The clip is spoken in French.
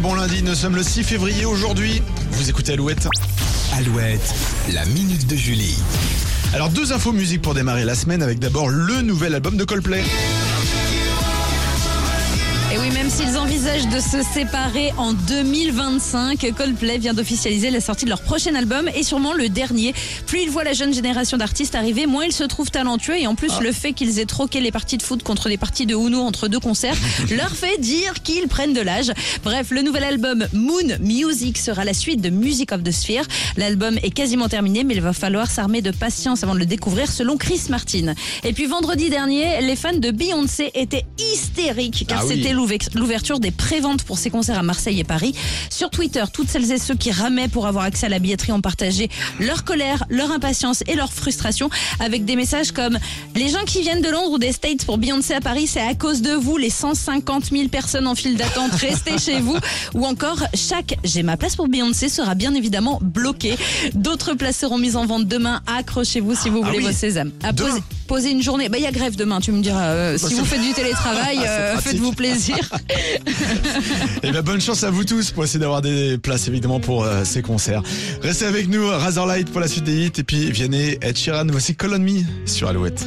bon lundi, nous sommes le 6 février aujourd'hui. Vous écoutez Alouette. Alouette, la minute de Julie. Alors deux infos musique pour démarrer la semaine avec d'abord le nouvel album de Coldplay. Et oui, même s'ils envisagent de se séparer en 2025, Coldplay vient d'officialiser la sortie de leur prochain album et sûrement le dernier. Plus ils voient la jeune génération d'artistes arriver, moins ils se trouvent talentueux et en plus le fait qu'ils aient troqué les parties de foot contre des parties de Uno entre deux concerts leur fait dire qu'ils prennent de l'âge. Bref, le nouvel album Moon Music sera la suite de Music of the Sphere. L'album est quasiment terminé, mais il va falloir s'armer de patience avant de le découvrir, selon Chris Martin. Et puis vendredi dernier, les fans de Beyoncé étaient hystériques car Ah oui. c'était l'ouverture des préventes pour ses concerts à Marseille et Paris. Sur Twitter, toutes celles et ceux qui ramaient pour avoir accès à la billetterie ont partagé leur colère, leur impatience et leur frustration avec des messages comme les gens qui viennent de Londres ou des States pour Beyoncé à Paris, c'est à cause de vous, les 150 000 personnes en file d'attente, restez chez vous. Ou encore, chaque j'ai ma place pour Beyoncé sera bien évidemment bloqué. D'autres places seront mises en vente demain. Accrochez-vous si vous Ah voulez oui. vos sésames. À. poser, une journée. Bah, il y a grève demain, tu me diras. euh, si c'est- vous faites du télétravail, euh, faites-vous plaisir. Et bien bonne chance à vous tous pour essayer d'avoir des places évidemment pour euh, ces concerts. Restez avec nous, Razorlight pour la suite des hits et puis Vianney, Ed Sheeran, voici Call on Me sur Alouette.